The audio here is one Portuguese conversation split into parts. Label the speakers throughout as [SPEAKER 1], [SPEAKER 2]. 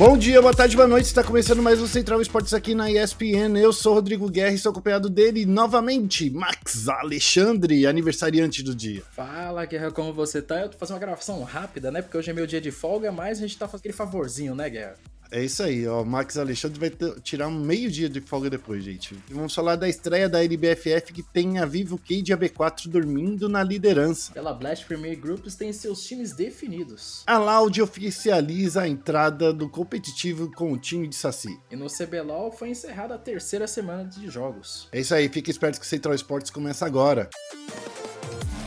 [SPEAKER 1] Bom dia, boa tarde, boa noite. Está começando mais um Central Esportes aqui na ESPN. Eu sou Rodrigo Guerra e sou acompanhado dele novamente, Max Alexandre, aniversariante do dia.
[SPEAKER 2] Fala, Guerra, como você tá? Eu tô fazendo uma gravação rápida, né? Porque hoje é meu dia de folga, mas a gente tá fazendo aquele favorzinho, né, Guerra?
[SPEAKER 1] É isso aí, ó. Max Alexandre vai ter, tirar um meio dia de folga depois, gente. Vamos falar da estreia da LBFF que tem a Vivo Cade e a B4 dormindo na liderança.
[SPEAKER 2] Pela Blast Premier Groups tem seus times definidos.
[SPEAKER 1] A Loud oficializa a entrada do competitivo com o time de Saci.
[SPEAKER 2] E no CBLOL foi encerrada a terceira semana de jogos.
[SPEAKER 1] É isso aí, fique esperto que o Central Esportes começa agora.
[SPEAKER 3] Vai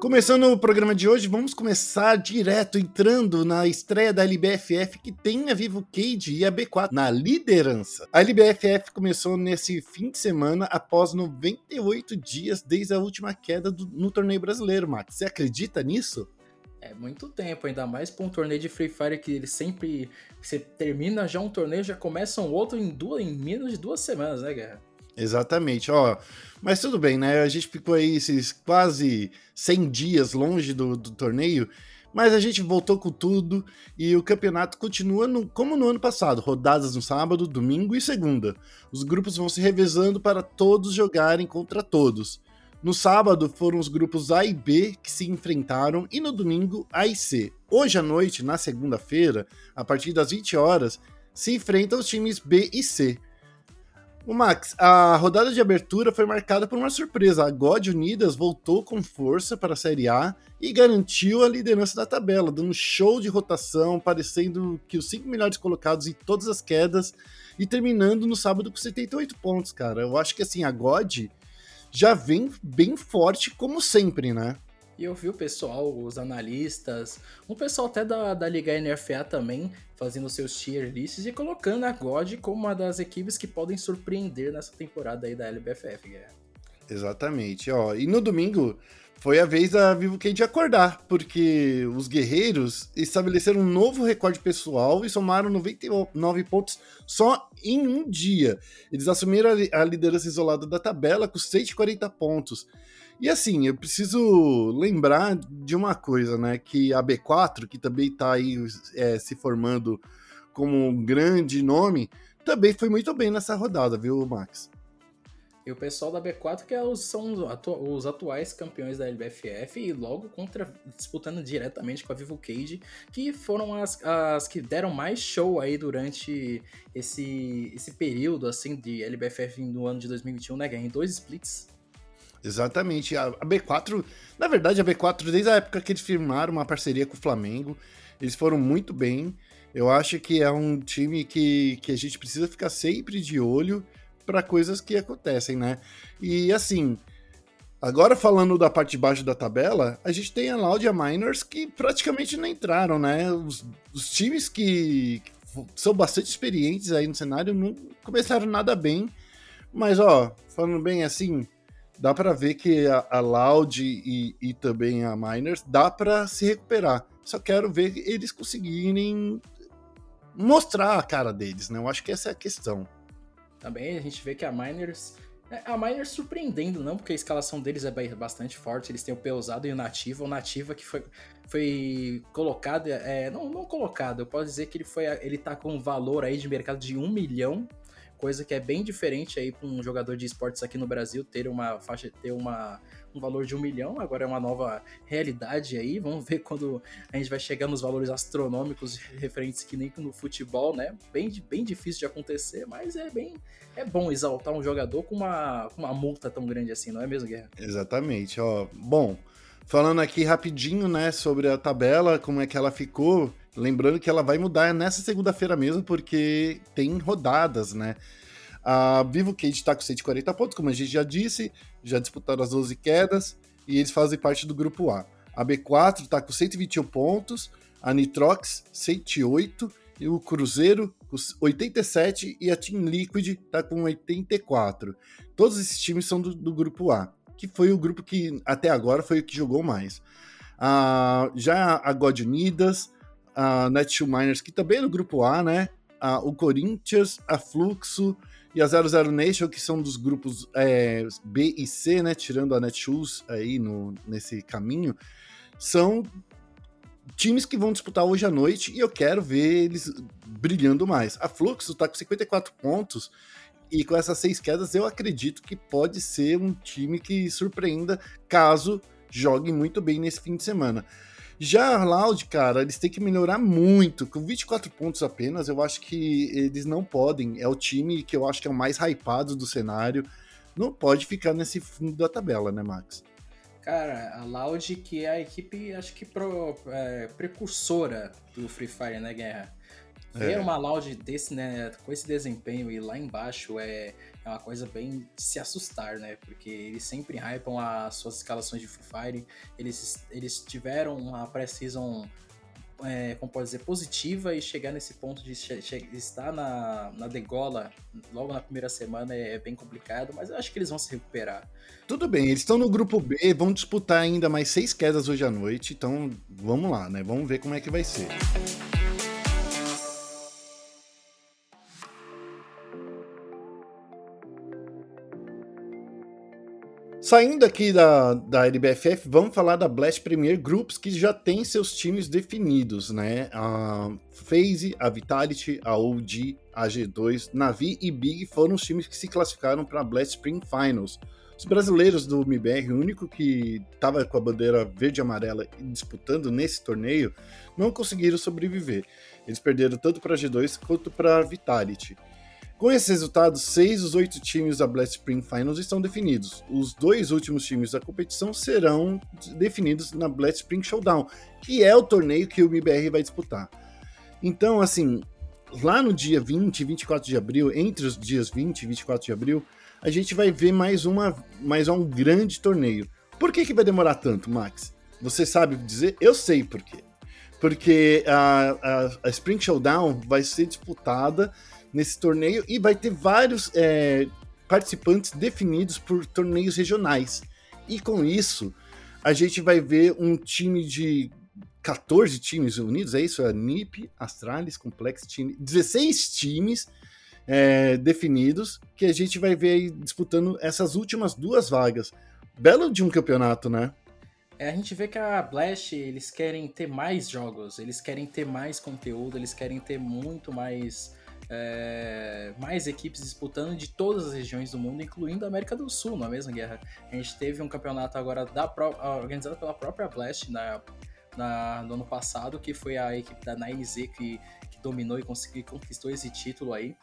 [SPEAKER 1] Começando o programa de hoje, vamos começar direto entrando na estreia da LBFF que tem a Vivo Cage e a B4 na liderança. A LBFF começou nesse fim de semana após 98 dias desde a última queda do- no torneio brasileiro, Max. Você acredita nisso?
[SPEAKER 2] É muito tempo, ainda mais pra um torneio de Free Fire que ele sempre. Você termina já um torneio, já começa um outro em, duas, em menos de duas semanas, né, Guerra?
[SPEAKER 1] Exatamente, ó. Mas tudo bem, né? A gente ficou aí esses quase 100 dias longe do, do torneio, mas a gente voltou com tudo e o campeonato continua no- como no ano passado, rodadas no sábado, domingo e segunda. Os grupos vão se revezando para todos jogarem contra todos. No sábado foram os grupos A e B que se enfrentaram e no domingo A e C. Hoje à noite, na segunda-feira, a partir das 20 horas, se enfrentam os times B e C. O Max, a rodada de abertura foi marcada por uma surpresa. A God Unidas voltou com força para a Série A e garantiu a liderança da tabela, dando um show de rotação, parecendo que os cinco melhores colocados em todas as quedas e terminando no sábado com 78 pontos, cara. Eu acho que assim, a God já vem bem forte como sempre, né?
[SPEAKER 2] E eu vi o pessoal, os analistas, um pessoal até da, da Liga NFA também, fazendo seus tier lists e colocando a God como uma das equipes que podem surpreender nessa temporada aí da LBFF.
[SPEAKER 1] Exatamente, ó. E no domingo foi a vez da Vivo Cage acordar, porque os guerreiros estabeleceram um novo recorde pessoal e somaram 99 pontos só em um dia. Eles assumiram a liderança isolada da tabela com 140 pontos. E assim, eu preciso lembrar de uma coisa, né? Que a B4, que também tá aí é, se formando como um grande nome, também foi muito bem nessa rodada, viu, Max?
[SPEAKER 2] E o pessoal da B4 que é são os, atu- os atuais campeões da LBFF e logo contra disputando diretamente com a Vivo Cage, que foram as, as que deram mais show aí durante esse, esse período assim de LBFF no ano de 2021, né, Guerra? Em dois splits.
[SPEAKER 1] Exatamente. A, a B4, na verdade, a B4, desde a época que eles firmaram uma parceria com o Flamengo, eles foram muito bem. Eu acho que é um time que, que a gente precisa ficar sempre de olho para coisas que acontecem, né? E assim, agora falando da parte de baixo da tabela, a gente tem a Loud e a Miners que praticamente não entraram, né? Os, os times que são bastante experientes aí no cenário não começaram nada bem. Mas, ó, falando bem assim, dá para ver que a, a Loud e, e também a Miners dá para se recuperar. Só quero ver eles conseguirem mostrar a cara deles, né? Eu acho que essa é a questão.
[SPEAKER 2] Também a gente vê que a Miners. é, A Miners surpreendendo, não, porque a escalação deles é ba- bastante forte. Eles têm o Peusado e o Nativa. O Nativa que foi, foi colocado. É, não, não colocado, eu posso dizer que ele foi. Ele tá com um valor aí de mercado de um milhão. Coisa que é bem diferente aí para um jogador de esportes aqui no Brasil ter uma faixa, ter uma, um valor de um milhão. Agora é uma nova realidade aí. Vamos ver quando a gente vai chegar nos valores astronômicos referentes que nem no futebol, né? Bem, bem difícil de acontecer, mas é bem é bom exaltar um jogador com uma, com uma multa tão grande assim, não é mesmo, Guerra?
[SPEAKER 1] Exatamente, ó. Bom, falando aqui rapidinho, né, sobre a tabela, como é que ela ficou. Lembrando que ela vai mudar nessa segunda-feira mesmo, porque tem rodadas, né? A Vivo Cage tá com 140 pontos, como a gente já disse, já disputaram as 12 quedas, e eles fazem parte do grupo A. A B4 tá com 121 pontos, a Nitrox 108, e o Cruzeiro com 87 e a Team Liquid tá com 84. Todos esses times são do, do grupo A, que foi o grupo que até agora foi o que jogou mais. Uh, já a God Unidas, a Netshoe Miners, que também é no grupo A, né? Uh, o Corinthians, a Fluxo e a 00 Nation, que são dos grupos é, B e C, né? Tirando a Netshoes aí no, nesse caminho, são times que vão disputar hoje à noite e eu quero ver eles brilhando mais. A Fluxo tá com 54 pontos e com essas seis quedas eu acredito que pode ser um time que surpreenda caso joguem muito bem nesse fim de semana. Já a Loud, cara, eles têm que melhorar muito. Com 24 pontos apenas, eu acho que eles não podem. É o time que eu acho que é o mais hypado do cenário. Não pode ficar nesse fundo da tabela, né, Max?
[SPEAKER 2] Cara, a Loud, que é a equipe, acho que pro, é, precursora do Free Fire, né, Guerra? Ver é. uma Loud desse, né, com esse desempenho e lá embaixo é, é uma coisa bem de se assustar, né? Porque eles sempre hypam as suas escalações de Free Fire. Eles, eles tiveram uma pré-season, é, como pode dizer, positiva e chegar nesse ponto de estar na, na degola logo na primeira semana é, bem complicado, mas eu acho que eles vão se recuperar.
[SPEAKER 1] Tudo bem, eles estão no grupo B, vão disputar ainda mais seis quedas hoje à noite, então vamos lá, né? Vamos ver como é que vai ser. Saindo aqui da, da LBFF, vamos falar da Blast Premier Groups, que já tem seus times definidos, né? A FaZe, a Vitality, a OG, a G2, Navi e Big foram os times que se classificaram para a Blast Spring Finals. Os brasileiros do MIBR, o único que estava com a bandeira verde e amarela disputando nesse torneio, não conseguiram sobreviver. Eles perderam tanto para a G2 quanto para a Vitality. Com esses resultados, seis dos oito times da Blast Spring Finals estão definidos. Os dois últimos times da competição serão definidos na Blast Spring Showdown, que é o torneio que o MBR vai disputar. Então, assim, lá no dia 20 e 24 de abril, entre os dias 20 e 24 de abril, a gente vai ver mais, uma, mais um grande torneio. Por que, que vai demorar tanto, Max? Você sabe dizer? Eu sei por quê. Porque a, a, a Spring Showdown vai ser disputada nesse torneio e vai ter vários é, participantes definidos por torneios regionais. E com isso, a gente vai ver um time de 14 times unidos, é isso? É NIP, Astralis, Complex Team, 16 times é, definidos que a gente vai ver disputando essas últimas duas vagas. Belo de um campeonato, né?
[SPEAKER 2] É, a gente vê que a Blast, eles querem ter mais jogos, eles querem ter mais conteúdo, eles querem ter muito mais é, mais equipes disputando de todas as regiões do mundo, incluindo a América do Sul, na mesma guerra. A gente teve um campeonato agora da organizado pela própria Blast na, na, no ano passado, que foi a equipe da 9Z que, que dominou e conseguiu, conquistou esse título aí.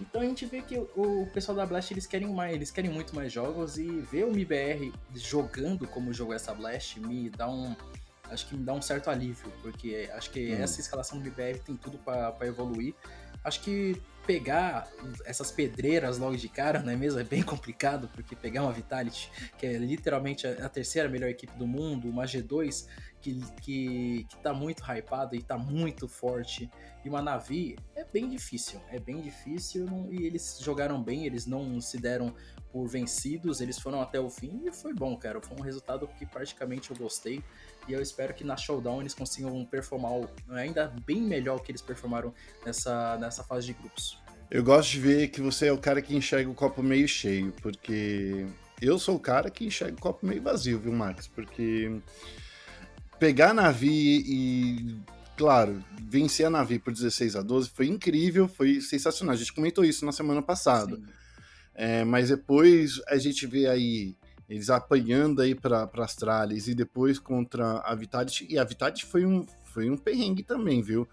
[SPEAKER 2] Então a gente vê que o, pessoal da Blast eles querem mais, eles querem muito mais jogos e ver o MBR jogando como jogou essa Blast me dá um acho que me dá um certo alívio, porque acho que hum. essa escalação do MBR tem tudo para evoluir acho que pegar essas pedreiras logo de cara, não é mesmo? É bem complicado, porque pegar uma Vitality, que é literalmente a terceira melhor equipe do mundo, uma G2 que, que, que tá muito hypada e tá muito forte, e uma Navi, é bem difícil. É bem difícil e eles jogaram bem, eles não se deram por vencidos, eles foram até o fim e foi bom, cara. Foi um resultado que praticamente eu gostei. E eu espero que na Showdown eles consigam performar ainda bem melhor que eles performaram nessa, nessa fase de grupos.
[SPEAKER 1] Eu gosto de ver que você é o cara que enxerga o copo meio cheio, porque eu sou o cara que enxerga o copo meio vazio, viu, Max? Porque pegar a Navi e, claro, vencer a Navi por 16 a 12 foi incrível, foi sensacional. A gente comentou isso na semana passada. É, mas depois a gente vê aí eles apanhando aí para Astralis e depois contra a Vitality. E a Vitality foi um, foi um perrengue também, viu?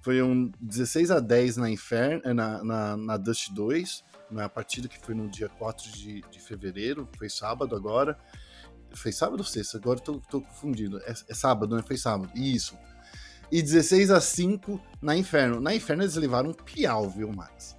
[SPEAKER 1] Foi um 16 a 10 na Inferno, eh, na, na, na Dust 2, na partida que foi no dia 4 de, de fevereiro, foi sábado agora. Foi sábado ou sexta? Agora tô, tô confundido. É, é, sábado, né? Foi sábado. Isso. E 16 a 5 na Inferno. Na Inferno eles levaram um piau, viu, Max?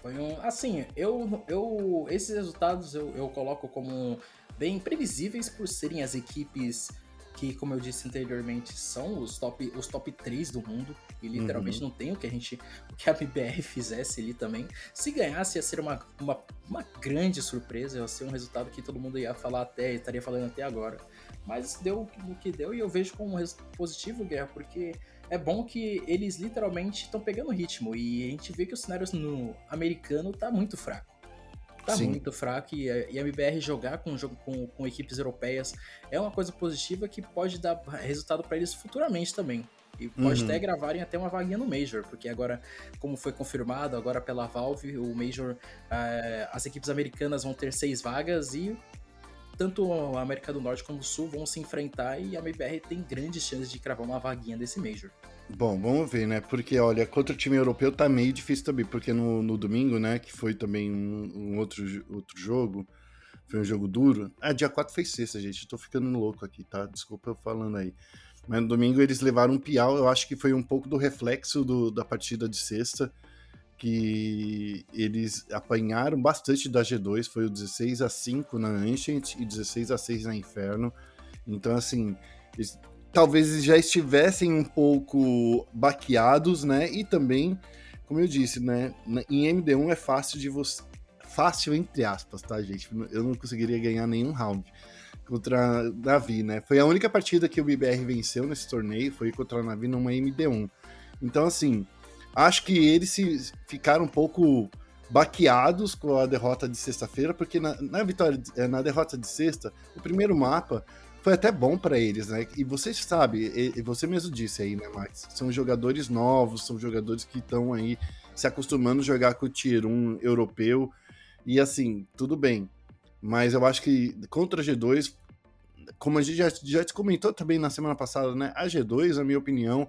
[SPEAKER 2] Foi um. Assim, eu. eu esses resultados eu, eu coloco como bem previsíveis por serem as equipes que que, como eu disse anteriormente, são os top, os top 3 do mundo. E literalmente uhum. não tem o que a gente. O que a BBR fizesse ali também. Se ganhasse, ia ser uma, uma, uma grande surpresa, ia ser um resultado que todo mundo ia falar até, estaria falando até agora. Mas deu o que deu e eu vejo como um resultado positivo, Guerra, porque é bom que eles literalmente estão pegando ritmo. E a gente vê que o cenário no americano tá muito fraco. Tá Sim. muito fraco e, a MBR jogar com, com, com equipes europeias é uma coisa positiva que pode dar resultado para eles futuramente também. E pode uhum. até gravarem até uma vaguinha no Major, porque agora, como foi confirmado agora pela Valve, o Major, uh, as equipes americanas vão ter seis vagas e tanto a América do Norte como o Sul vão se enfrentar e a MBR tem grandes chances de cravar uma vaguinha desse Major.
[SPEAKER 1] Bom, vamos ver, né? Porque, olha, contra o time europeu tá meio difícil também, porque no, no domingo, né, que foi também um, um, outro, outro jogo, foi um jogo duro. Ah, dia 4 foi sexta, gente, tô ficando louco aqui, tá? Desculpa eu falando aí. Mas no domingo eles levaram um piau, eu acho que foi um pouco do reflexo do, da partida de sexta, que eles apanharam bastante da G2, foi o 16 a 5 na Ancient e 16 a 6 na Inferno. Então, assim, eles, talvez eles já estivessem um pouco baqueados, né? E também, como eu disse, né? Em MD1 é fácil de você. Fácil, entre aspas, tá, gente? Eu não conseguiria ganhar nenhum round contra a Navi, né? Foi a única partida que o BBR venceu nesse torneio, foi contra a Navi numa MD1. Então, assim, Acho que eles se ficaram um pouco baqueados com a derrota de sexta-feira, porque na, na, vitória, eh, na derrota de sexta, o primeiro mapa foi até bom para eles, né? E você sabe, e, você mesmo disse aí, né, Max? São jogadores novos, são jogadores que estão aí se acostumando a jogar com o Tier 1 europeu. E assim, tudo bem. Mas eu acho que contra a G2, como a gente já, já te comentou também na semana passada, né? A G2, na minha opinião,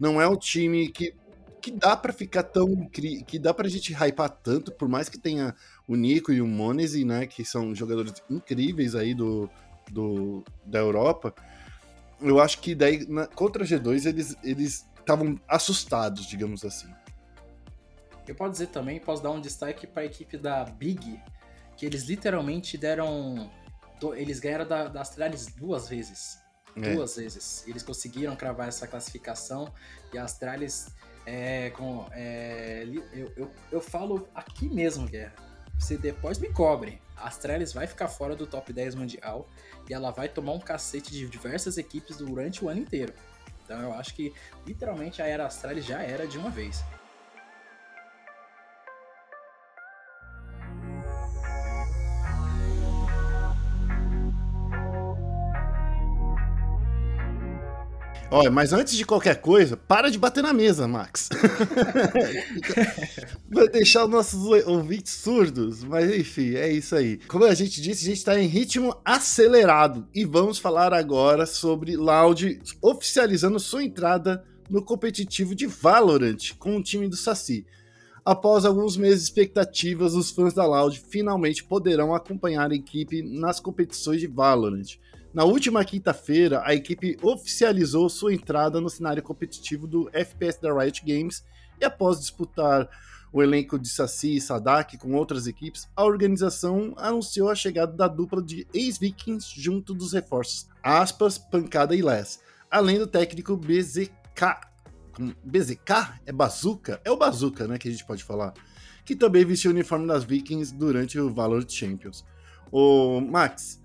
[SPEAKER 1] não é o time que que dá para ficar tão. que dá pra gente hypar tanto, por mais que tenha o Nico e o Monese, né? Que são jogadores incríveis aí do, do, da Europa. Eu acho que daí, na, contra a G2, eles eles estavam assustados, digamos assim.
[SPEAKER 2] Eu posso dizer também, posso dar um destaque para a equipe da Big, que eles literalmente deram. Eles ganharam da, da Astralis duas vezes. É. Duas vezes. Eles conseguiram cravar essa classificação e a Astralis é, com, é, eu, eu, eu falo aqui mesmo, Guerra. Você depois me cobre. A Astralis vai ficar fora do top 10 mundial e ela vai tomar um cacete de diversas equipes durante o ano inteiro. Então eu acho que literalmente a era Astralis já era de uma vez.
[SPEAKER 1] Olha, mas antes de qualquer coisa, para de bater na mesa, Max. Vai deixar os nossos ouvintes surdos, mas enfim, é isso aí. Como a gente disse, a gente está em ritmo acelerado e vamos falar agora sobre Loud oficializando sua entrada no competitivo de Valorant com o time do Saci. Após alguns meses de expectativas, os fãs da Loud finalmente poderão acompanhar a equipe nas competições de Valorant. Na última quinta-feira, a equipe oficializou sua entrada no cenário competitivo do FPS da Riot Games e após disputar o elenco de Saci e Sadak com outras equipes, a organização anunciou a chegada da dupla de ex-vikings junto dos reforços Aspas, Pancada e Les, além do técnico BZK. BZK? É Bazooka? É o Bazooka, né, que a gente pode falar. Que também vestiu o uniforme das Vikings durante o Valor Champions. O Max,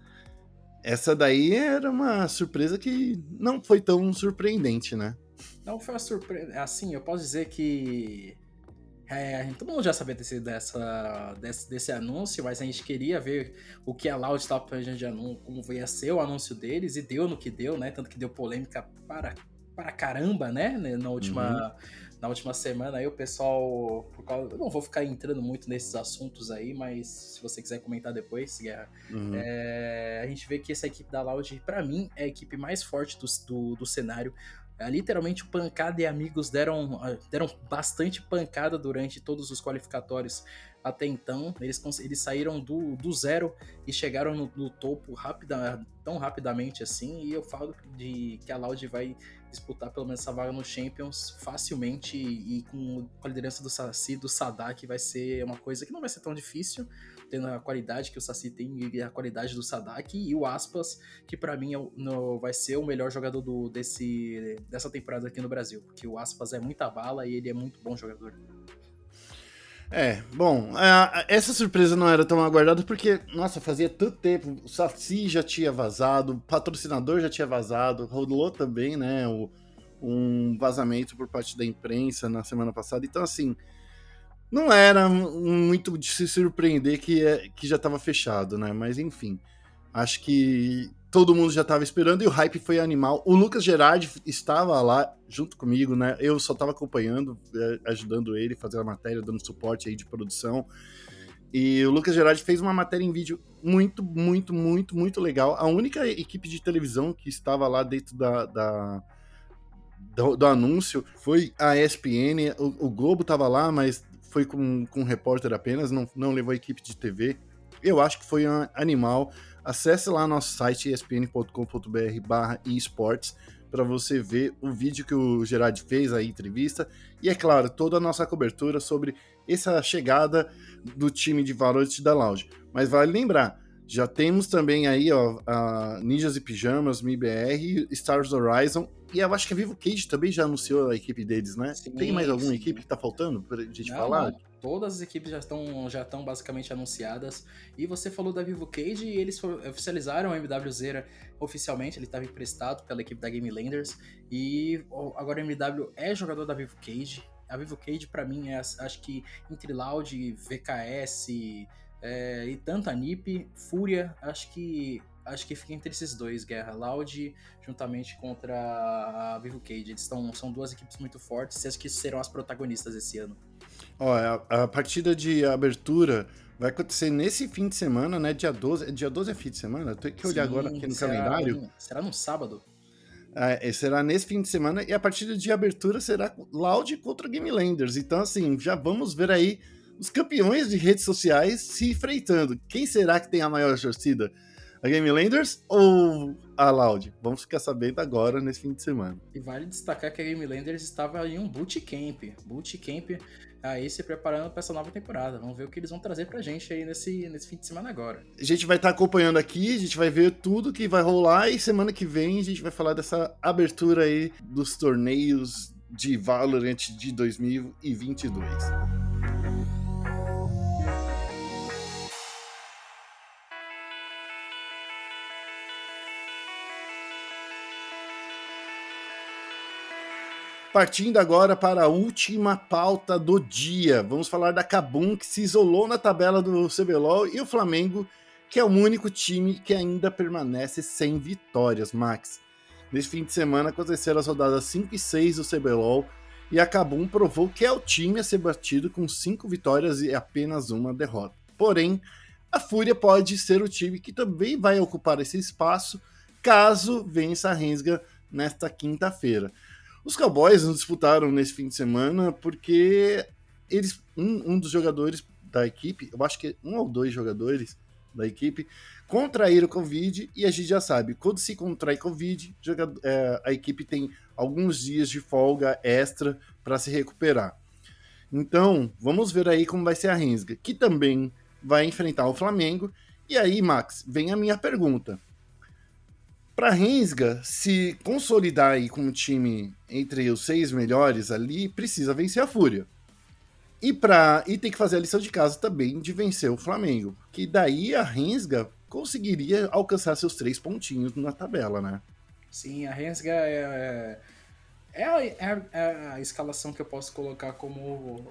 [SPEAKER 1] essa daí era uma surpresa que não foi tão surpreendente, né?
[SPEAKER 2] Não foi uma surpresa. Assim, eu posso dizer que. É, todo mundo já sabia desse, dessa, desse, desse anúncio, mas a gente queria ver o que a Loud estava planejando de anúncio, como ia ser o anúncio deles, e deu no que deu, né? Tanto que deu polêmica para, para caramba, né? Na última. Uhum na última semana aí o pessoal, por causa, eu não vou ficar entrando muito nesses assuntos aí, mas se você quiser comentar depois, Guerra, uhum. é, a gente vê que essa equipe da Loud, para mim, é a equipe mais forte do, do, do cenário. É, literalmente o Pancada e amigos deram, deram bastante pancada durante todos os qualificatórios até então. Eles, eles saíram do, do zero e chegaram no, no topo rapida, tão rapidamente assim. E eu falo de que a Loud vai disputar pelo menos essa vaga no Champions facilmente e, com a liderança do Saci, do Sadak, vai ser uma coisa que não vai ser tão difícil, tendo a qualidade que o Saci tem e a qualidade do Sadak, e o Aspas, que para mim é no, vai ser o melhor jogador do, desse, dessa temporada aqui no Brasil, porque o Aspas é muita bala e ele é muito bom jogador.
[SPEAKER 1] É, bom, essa surpresa não era tão aguardada porque, nossa, fazia tanto tempo. O Saci já tinha vazado, o patrocinador já tinha vazado, rolou também, né? O, um vazamento por parte da imprensa na semana passada. Então, assim, não era muito de se surpreender que, é, que já estava fechado, né? Mas, enfim, acho que todo mundo já estava esperando e o hype foi animal. O Lucas Gerardi estava lá junto comigo, né? Eu só estava acompanhando, é, ajudando ele, fazendo a matéria, dando suporte aí de produção. E o Lucas Gerardi fez uma matéria em vídeo muito, muito, muito, muito legal. A única equipe de televisão que estava lá dentro da, da do, do, anúncio foi a ESPN. O, o Globo estava lá, mas foi com, com um repórter apenas, não, não levou a equipe de TV. Eu acho que foi um animal. Acesse lá nosso site espn.com.br barra esportes para você ver o vídeo que o Gerard fez, a entrevista, e é claro, toda a nossa cobertura sobre essa chegada do time de Valorant da Lounge. Mas vale lembrar, já temos também aí ó, a Ninjas e Pijamas, MIBR, Stars Horizon, e eu acho que a Vivo Cage também já anunciou a equipe deles, né? Sim, Tem mais alguma sim. equipe que tá faltando pra gente não, falar? Não
[SPEAKER 2] todas as equipes já estão já estão basicamente anunciadas. E você falou da Vivo Cage e eles oficializaram o MW Zera oficialmente, ele estava emprestado pela equipe da Game Landers e agora o MW é jogador da Vivo Cage. A Vivo Cage para mim é acho que entre Loud, VKS é, e tanto a NiP, Fúria, acho que acho que fica entre esses dois, Guerra Loud juntamente contra a Vivo Cage. Eles estão são duas equipes muito fortes e acho que serão as protagonistas esse ano.
[SPEAKER 1] Ó, a, a, partida de abertura vai acontecer nesse fim de semana, né? Dia 12. Dia 12 é fim de semana? Tem que olhar Sim, agora aqui no será, calendário.
[SPEAKER 2] Será no sábado?
[SPEAKER 1] É, será nesse fim de semana e a partida de abertura será Loud contra Game Landers. Então, assim, já vamos ver aí os campeões de redes sociais se enfrentando. Quem será que tem a maior torcida? A Game Landers ou a Loud? Vamos ficar sabendo agora nesse fim de semana.
[SPEAKER 2] E vale destacar que a Game Landers estava em um bootcamp. Bootcamp aí se preparando para essa nova temporada. Vamos ver o que eles vão trazer pra gente aí nesse, nesse fim de semana agora.
[SPEAKER 1] A gente vai estar tá acompanhando aqui, a gente vai ver tudo que vai rolar e semana que vem a gente vai falar dessa abertura aí dos torneios de Valorant de 2022. Partindo agora para a última pauta do dia. Vamos falar da Cabum, que se isolou na tabela do CBLOL, e o Flamengo, que é o único time que ainda permanece sem vitórias, Max. Neste fim de semana aconteceram as rodadas 5 e 6 do CBLOL, e a Cabum provou que é o time a ser batido com 5 vitórias e apenas uma derrota. Porém, a Fúria pode ser o time que também vai ocupar esse espaço caso vença a Rensga nesta quinta-feira. Os Cowboys não disputaram nesse fim de semana porque eles um, um dos jogadores da equipe, eu acho que um ou dois jogadores da equipe contraíram Covid e a gente já sabe, quando se contrai Covid, é, a equipe tem alguns dias de folga extra para se recuperar. Então, vamos ver aí como vai ser a Rensga, que também vai enfrentar o Flamengo. E aí, Max, vem a minha pergunta. Para Rensga se consolidar aí como time entre os seis melhores ali, precisa vencer a Fúria. E, pra, e tem que fazer a lição de casa também de vencer o Flamengo. Que daí a Rensga conseguiria alcançar seus três pontinhos na tabela, né?
[SPEAKER 2] Sim, a Rensga é, é, é, é, é a escalação que eu posso colocar como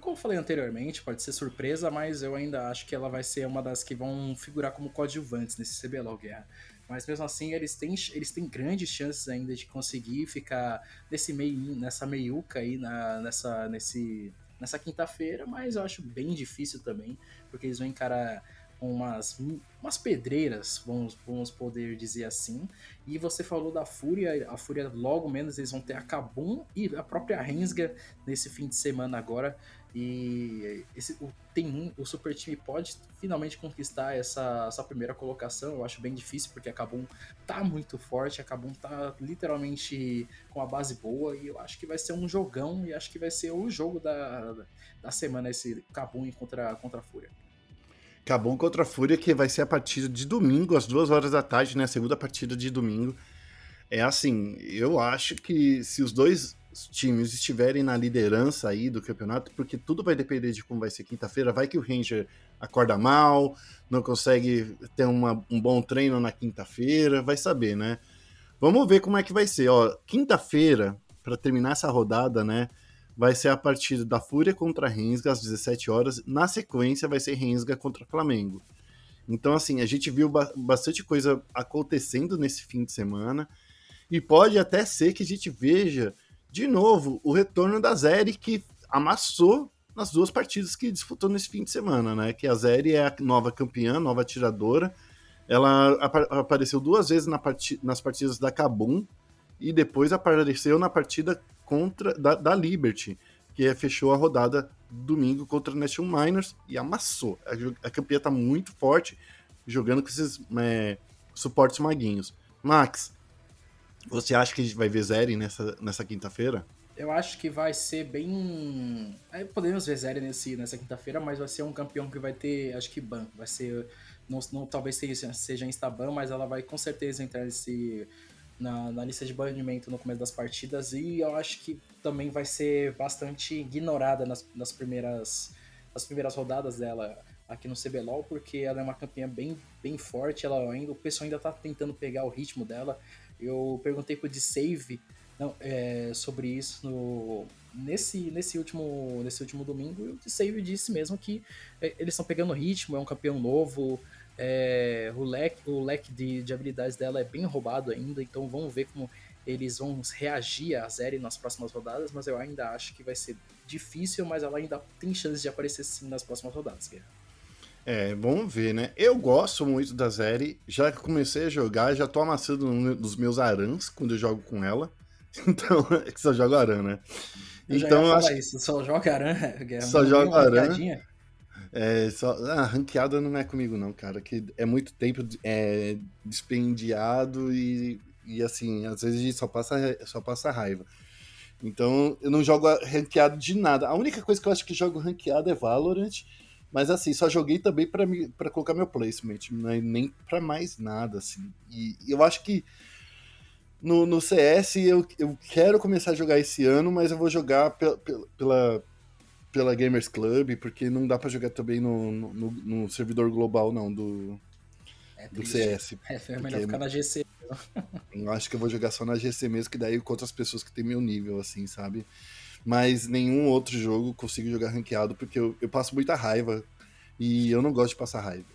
[SPEAKER 2] como eu falei anteriormente, pode ser surpresa, mas eu ainda acho que ela vai ser uma das que vão figurar como coadjuvantes nesse CBLOL Guerra. Mas mesmo assim, eles têm, eles têm grandes chances ainda de conseguir ficar nesse meio, nessa meiuca aí, na, nessa, nesse, nessa quinta-feira, mas eu acho bem difícil também, porque eles vão encarar umas, umas pedreiras, vamos, vamos poder dizer assim. E você falou da Fúria, a Fúria logo menos eles vão ter a Kabum e a própria Rensga nesse fim de semana agora. E esse, o, tem, o super time pode finalmente conquistar essa, essa primeira colocação. Eu acho bem difícil, porque a Kabum tá muito forte, a Kabum tá literalmente com a base boa. E eu acho que vai ser um jogão e acho que vai ser o jogo da, da semana, esse Kabum contra, contra a Fúria.
[SPEAKER 1] Kabum contra a Fúria, que vai ser a partida de domingo, às duas horas da tarde, né? A segunda partida de domingo. É assim, eu acho que se os dois times estiverem na liderança aí do campeonato, porque tudo vai depender de como vai ser quinta-feira. Vai que o Ranger acorda mal, não consegue ter uma, um bom treino na quinta-feira, vai saber, né? Vamos ver como é que vai ser. Ó, quinta-feira, para terminar essa rodada, né? Vai ser a partida da Fúria contra Rensga às 17 horas. Na sequência, vai ser Rensga contra Flamengo. Então, assim, a gente viu ba bastante coisa acontecendo nesse fim de semana. E pode até ser que a gente veja de novo, o retorno da Zeri, que amassou nas duas partidas que disputou nesse fim de semana, né? Que a Zeri é a nova campeã, nova atiradora. Ela ap apareceu duas vezes na part nas partidas da Kabum e depois apareceu na partida contra da, da Liberty, que é, fechou a rodada domingo contra a National Miners e amassou. A, a campeã tá muito forte, jogando com esses é, suportes maguinhos. Max, você acha que a gente vai ver Zeri nessa, nessa quinta-feira?
[SPEAKER 2] Eu acho que vai ser bem. É, podemos ver Zeri nesse, nessa quinta-feira, mas vai ser um campeão que vai ter, acho que ban. Vai ser. Não, não, talvez seja, seja Instaban, mas ela vai com certeza entrar nesse, na, na lista de banimento no começo das partidas. E eu acho que também vai ser bastante ignorada nas, nas, primeiras, nas primeiras rodadas dela aqui no CBLOL, porque ela é uma campeã bem, bem forte. Ela ainda, o pessoal ainda tá tentando pegar o ritmo dela. Eu perguntei pro de Save não, é, sobre isso no, nesse, nesse, último, nesse último domingo e o de Save disse mesmo que é, eles estão pegando ritmo, é um campeão novo, é, o leque, o leque de, de habilidades dela é bem roubado ainda, então vamos ver como eles vão reagir a Zeri nas próximas rodadas, mas eu ainda acho que vai ser difícil, mas ela ainda tem chance de aparecer sim nas próximas rodadas, Guerra.
[SPEAKER 1] É, vamos ver, né? Eu gosto muito da Zeri, já que comecei a jogar, já tô amassando nos meus arãs quando eu jogo com ela. Então, é que só jogo aran, né?
[SPEAKER 2] Eu então, já acho... isso, só joga aran,
[SPEAKER 1] Guerra. Só joga aran. É, só, ah, ranqueada não é comigo não, cara, que é muito tempo é, despendiado e, e assim, às vezes a gente só passa, só passa raiva. Então, eu não jogo ranqueado de nada. A única coisa que eu acho que jogo ranqueado é Valorant, mas assim, só joguei também para colocar meu placement, né? nem para mais nada, assim. E eu acho que no, no CS eu, eu quero começar a jogar esse ano, mas eu vou jogar pela, pela, pela Gamers Club, porque não dá para jogar também no, no, no, servidor global, não, do, é do CS.
[SPEAKER 2] É, é melhor ficar na GC.
[SPEAKER 1] Eu acho que eu vou jogar só na GC mesmo, que daí contra as pessoas que tem meu nível, assim, sabe? Mas nenhum outro jogo consigo jogar ranqueado porque eu, eu passo muita raiva e eu não gosto de passar raiva.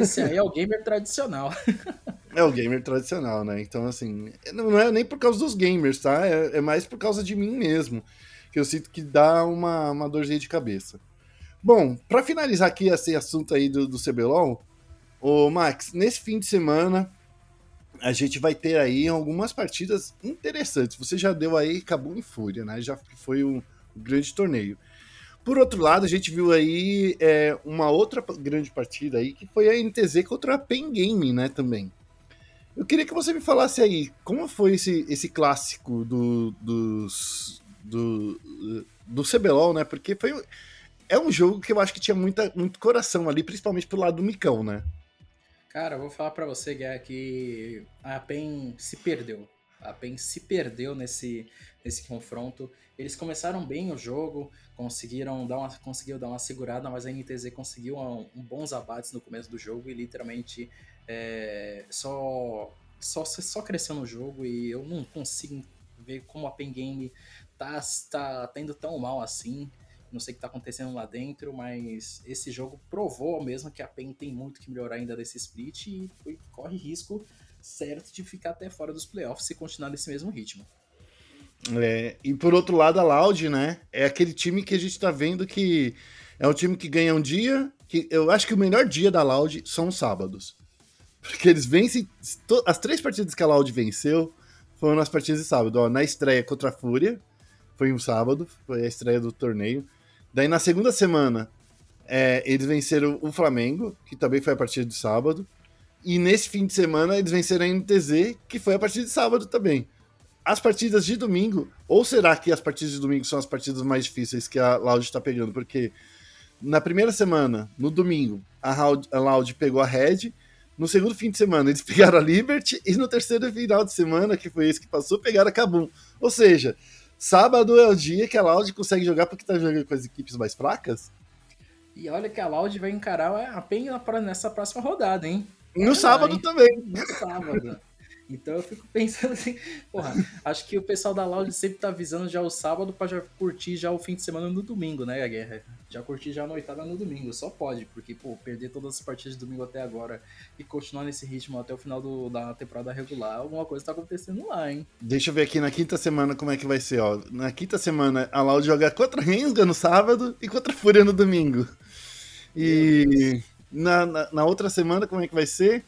[SPEAKER 2] Esse aí é o gamer tradicional.
[SPEAKER 1] É o gamer tradicional, né? Então, assim, não é nem por causa dos gamers, tá? É, é mais por causa de mim mesmo, que eu sinto que dá uma, uma dorzinha de cabeça. Bom, para finalizar aqui esse assunto aí do, do CBLOL, o Max, nesse fim de semana a gente vai ter aí algumas partidas interessantes. Você já deu aí Cabum e Fúria, né? Já foi um, grande torneio. Por outro lado, a gente viu aí é, uma outra grande partida aí, que foi a NTZ contra a Pen né, também. Eu queria que você me falasse aí, como foi esse, esse clássico do, do, do CBLOL, né, porque foi, é um jogo que eu acho que tinha muita, muito coração ali, principalmente pelo lado do Micão, né.
[SPEAKER 2] Cara, eu vou falar para você, Guerra, que a PEN se perdeu. A PEN se perdeu nesse, nesse confronto. Eles começaram bem o jogo, conseguiram dar uma, conseguiu dar uma segurada, mas a NTZ conseguiu um, um bons abates no começo do jogo e literalmente é, só, só, só cresceu no jogo e eu não consigo ver como a PEN Game tá, tá, tá indo tão mal assim. Não sei o que está acontecendo lá dentro, mas esse jogo provou mesmo que a PEN tem muito que melhorar ainda desse split e foi, corre risco certo de ficar até fora dos playoffs se continuar nesse mesmo ritmo.
[SPEAKER 1] É, e por outro lado, a Loud, né? É aquele time que a gente tá vendo que é um time que ganha um dia. que Eu acho que o melhor dia da Loud são os sábados. Porque eles vencem. As três partidas que a Loud venceu foram nas partidas de sábado. Ó, na estreia contra a Fúria, foi um sábado, foi a estreia do torneio. Daí na segunda semana, é, eles venceram o Flamengo, que também foi a partir de sábado. E nesse fim de semana, eles venceram a NTZ, que foi a partir de sábado também. As partidas de domingo, ou será que as partidas de domingo são as partidas mais difíceis que a Loud está pegando? Porque na primeira semana, no domingo, a, a Loud pegou a Red. No segundo fim de semana, eles pegaram a Liberty. E no terceiro final de semana, que foi esse que passou, pegaram a Kabum. Ou seja, sábado é o dia que a Loud consegue jogar porque tá jogando com as equipes mais fracas.
[SPEAKER 2] E olha que a Loud vai encarar a PEN nessa próxima rodada, hein?
[SPEAKER 1] No sábado também.
[SPEAKER 2] No sábado. Então eu fico pensando assim, porra, acho que o pessoal da Loud sempre tá avisando já o sábado para já curtir já o fim de semana no domingo, né, a guerra? Já curtir já a noitada no domingo, só pode, porque, pô, perder todas as partidas de domingo até agora e continuar nesse ritmo até o final do, da temporada regular, alguma coisa tá acontecendo lá, hein?
[SPEAKER 1] Deixa eu ver aqui na quinta semana como é que vai ser, ó. Na quinta semana a Loud joga contra Rensga no sábado e contra Fúria no domingo. E na, na, na outra semana como é que vai ser?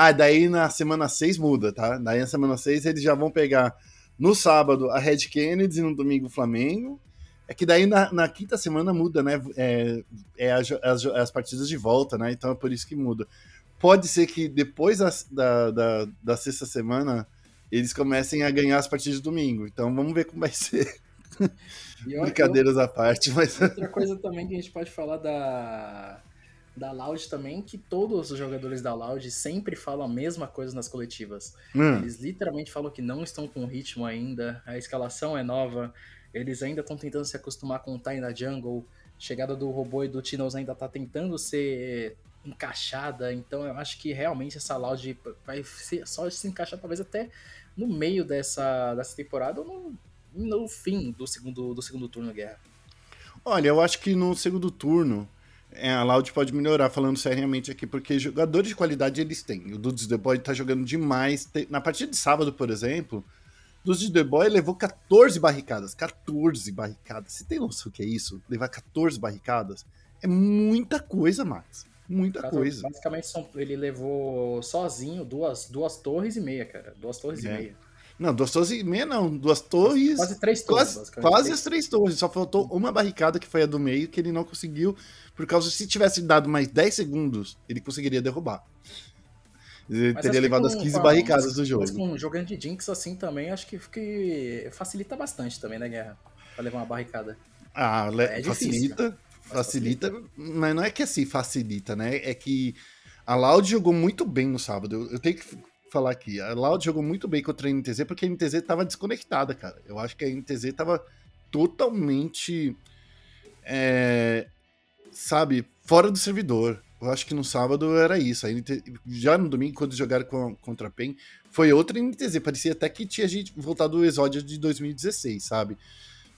[SPEAKER 1] Ah, daí na semana 6 muda, tá? Daí na semana 6 eles já vão pegar no sábado a Red Kennedy e no domingo o Flamengo. É que daí na, na quinta semana muda, né? É, é as, as, as, partidas de volta, né? Então é por isso que muda. Pode ser que depois da, da, da, da sexta semana eles comecem a ganhar as partidas de domingo. Então vamos ver como vai ser. Brincadeiras eu, à parte, mas.
[SPEAKER 2] Outra coisa também que a gente pode falar da, da Loud também, que todos os jogadores da Loud sempre falam a mesma coisa nas coletivas. Hum. Eles literalmente falam que não estão com ritmo ainda, a escalação é nova, eles ainda estão tentando se acostumar com o Time na Jungle, chegada do robô e do Tinos ainda está tentando ser encaixada, então eu acho que realmente essa Loud vai ser, só se encaixar talvez até no meio dessa, dessa temporada ou no, no fim do segundo, do segundo turno guerra.
[SPEAKER 1] Olha, eu acho que no segundo turno a Loud pode melhorar, falando seriamente aqui, porque jogadores de qualidade eles têm. O Dudes The Boy tá jogando demais. Na partida de sábado, por exemplo, o Dudes The Boy levou 14 barricadas. 14 barricadas. Você tem noção o que é isso? Levar 14 barricadas? É muita coisa, Max. Muita coisa.
[SPEAKER 2] Basicamente, ele levou sozinho duas, duas torres e meia, cara. Duas torres é. e meia.
[SPEAKER 1] Não, duas torres e meia não, duas torres.
[SPEAKER 2] Quase três torres.
[SPEAKER 1] Quase, quase as três torres. Só faltou uma barricada que foi a do meio que ele não conseguiu por causa se tivesse dado mais 10 segundos, ele conseguiria derrubar. Ele mas teria levado as 15 barricadas mas, do jogo. Mas
[SPEAKER 2] com jogando de Jinx assim também, acho que, que facilita bastante também, né, Guerra? Pra levar uma barricada.
[SPEAKER 1] Ah, é facilita, facilita, facilita, mas não é que assim facilita, né? É que a Loud jogou muito bem no sábado. Eu, eu tenho que falar aqui. A Loud jogou muito bem contra a NTZ porque a NTZ tava desconectada, cara. Eu acho que a NTZ tava totalmente é, sabe, fora do servidor. Eu acho que no sábado era isso. A NT... Já no domingo, quando jogaram com, contra a PEN, foi outra NTZ. Parecia até que tinha gente voltado do exódio de 2016, sabe?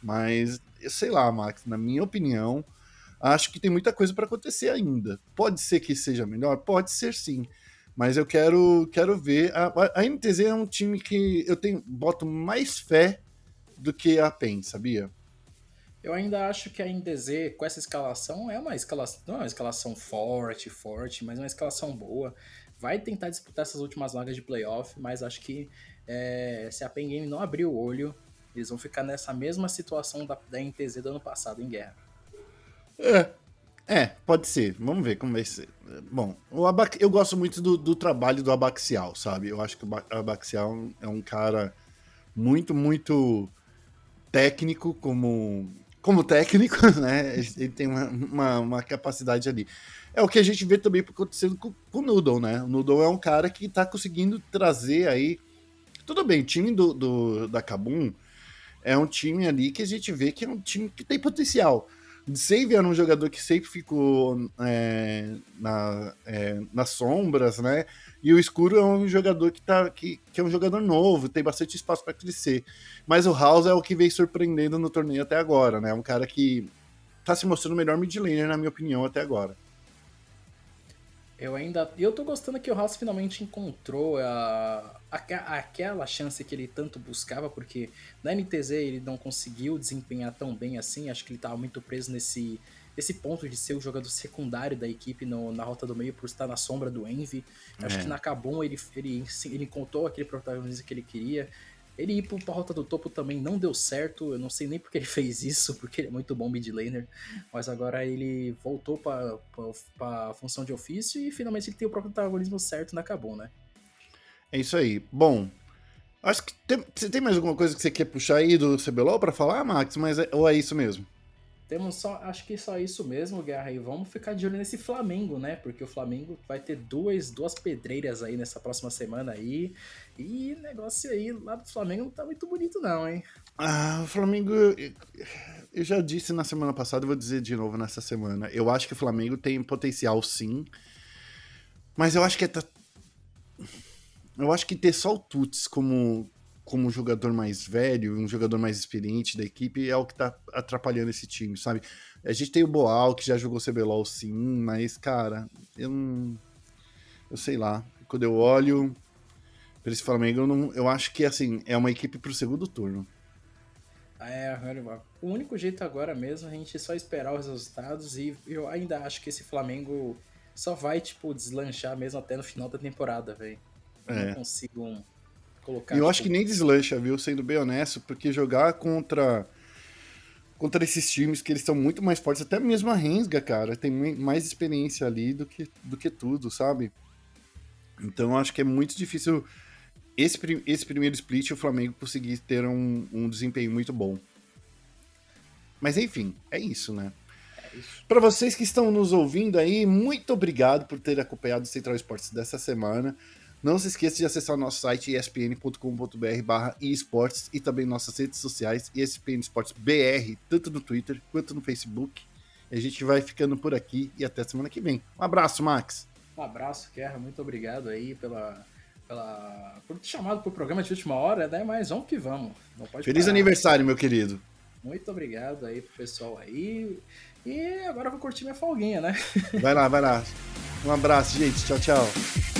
[SPEAKER 1] Mas, eu sei lá, Max, na minha opinião, acho que tem muita coisa para acontecer ainda. Pode ser que seja melhor? Pode ser sim. Mas eu quero, quero ver. A, a NTZ é um time que eu tenho boto mais fé do que a PEN, sabia?
[SPEAKER 2] Eu ainda acho que a NDZ, com essa escalação, é uma escalação, não é uma escalação forte, forte, mas uma escalação boa. Vai tentar disputar essas últimas vagas de playoff, mas acho que é, se a Pen Game não abrir o olho, eles vão ficar nessa mesma situação da, da NTZ do ano passado em guerra.
[SPEAKER 1] É, é, pode ser. Vamos ver como vai ser. Bom, o Abac... eu gosto muito do, do trabalho do Abaxial, sabe? Eu acho que o Abaxial é um cara muito, muito técnico como como técnico, né? Ele tem uma, uma, uma, capacidade ali. É o que a gente vê também acontecendo com, com o Noodle, né? O Noodle é um cara que tá conseguindo trazer aí. Tudo bem, o time do, do, da Kabum é um time ali que a gente vê que é um time que tem potencial. Save era um jogador que sempre ficou é, na, é, nas sombras, né? E o Escuro é um jogador que, tá, que, que é um jogador novo, tem bastante espaço para crescer. Mas o House é o que vem surpreendendo no torneio até agora, né? Um cara que tá se mostrando o melhor mid laner, na minha opinião, até agora.
[SPEAKER 2] Eu ainda. Eu tô gostando que o House finalmente encontrou a, a, aquela chance que ele tanto buscava, porque na NTZ ele não conseguiu desempenhar tão bem assim. Acho que ele tava muito preso nesse esse ponto de ser o jogador secundário da equipe no, na rota do meio por estar na sombra do Envy. É. Acho que na Kabum ele, ele, ele encontrou aquele protagonismo que ele queria. Ele ir pra rota do topo também não deu certo. Eu não sei nem porque ele fez isso, porque ele é muito bom mid laner. Mas agora ele voltou pra, pra, pra função de ofício e finalmente ele tem o protagonismo certo na Cabo, né?
[SPEAKER 1] É isso aí. Bom, acho que tem, tem mais alguma coisa que você quer puxar aí do CBLOL para falar, Max? Mas é, ou é isso mesmo?
[SPEAKER 2] Temos só, acho que só isso mesmo, Guerra. E vamos ficar de olho nesse Flamengo, né? Porque o Flamengo vai ter duas, duas pedreiras aí nessa próxima semana aí. E negócio aí lá do Flamengo não tá muito bonito, não, hein?
[SPEAKER 1] Ah, o Flamengo. Eu já disse na semana passada, vou dizer de novo nessa semana. Eu acho que o Flamengo tem potencial sim. Mas eu acho que é. Eu acho que ter só o Tuts como, como um jogador mais velho, um jogador mais experiente da equipe, é o que tá atrapalhando esse time, sabe? A gente tem o Boal, que já jogou CBLOL sim, mas, cara, eu não. Eu sei lá. Quando eu olho para esse Flamengo, eu, não, eu acho que, assim, é uma equipe pro segundo turno.
[SPEAKER 2] É, o único jeito agora mesmo é a gente só esperar os resultados e eu ainda acho que esse Flamengo só vai, tipo, deslanchar mesmo até no final da temporada, velho. É. Não consigo
[SPEAKER 1] Colocar, e eu acho que nem deslancha, viu? Sendo bem honesto, porque jogar contra contra esses times que eles são muito mais fortes, até mesmo a Rensga, cara, tem mais experiência ali do que, do que tudo, sabe? Então eu acho que é muito difícil esse, esse primeiro split o Flamengo conseguir ter um, um desempenho muito bom. Mas enfim, é isso, né? É Para vocês que estão nos ouvindo aí, muito obrigado por ter acompanhado o Central Esportes dessa semana. Não se esqueça de acessar o nosso site espn.com.br barra esportes e também nossas redes sociais, ESPN Esportes BR, tanto no Twitter quanto no Facebook. A gente vai ficando por aqui e até semana que vem. Um abraço, Max.
[SPEAKER 2] Um abraço, Guerra. Muito obrigado aí pela, pela, por ter chamado para o programa de última hora, né? Mas vamos que vamos.
[SPEAKER 1] Feliz parar. aniversário, meu querido.
[SPEAKER 2] Muito obrigado aí pro pessoal aí. E agora eu vou curtir minha folguinha, né?
[SPEAKER 1] Vai lá, vai lá. Um abraço, gente. Tchau, tchau.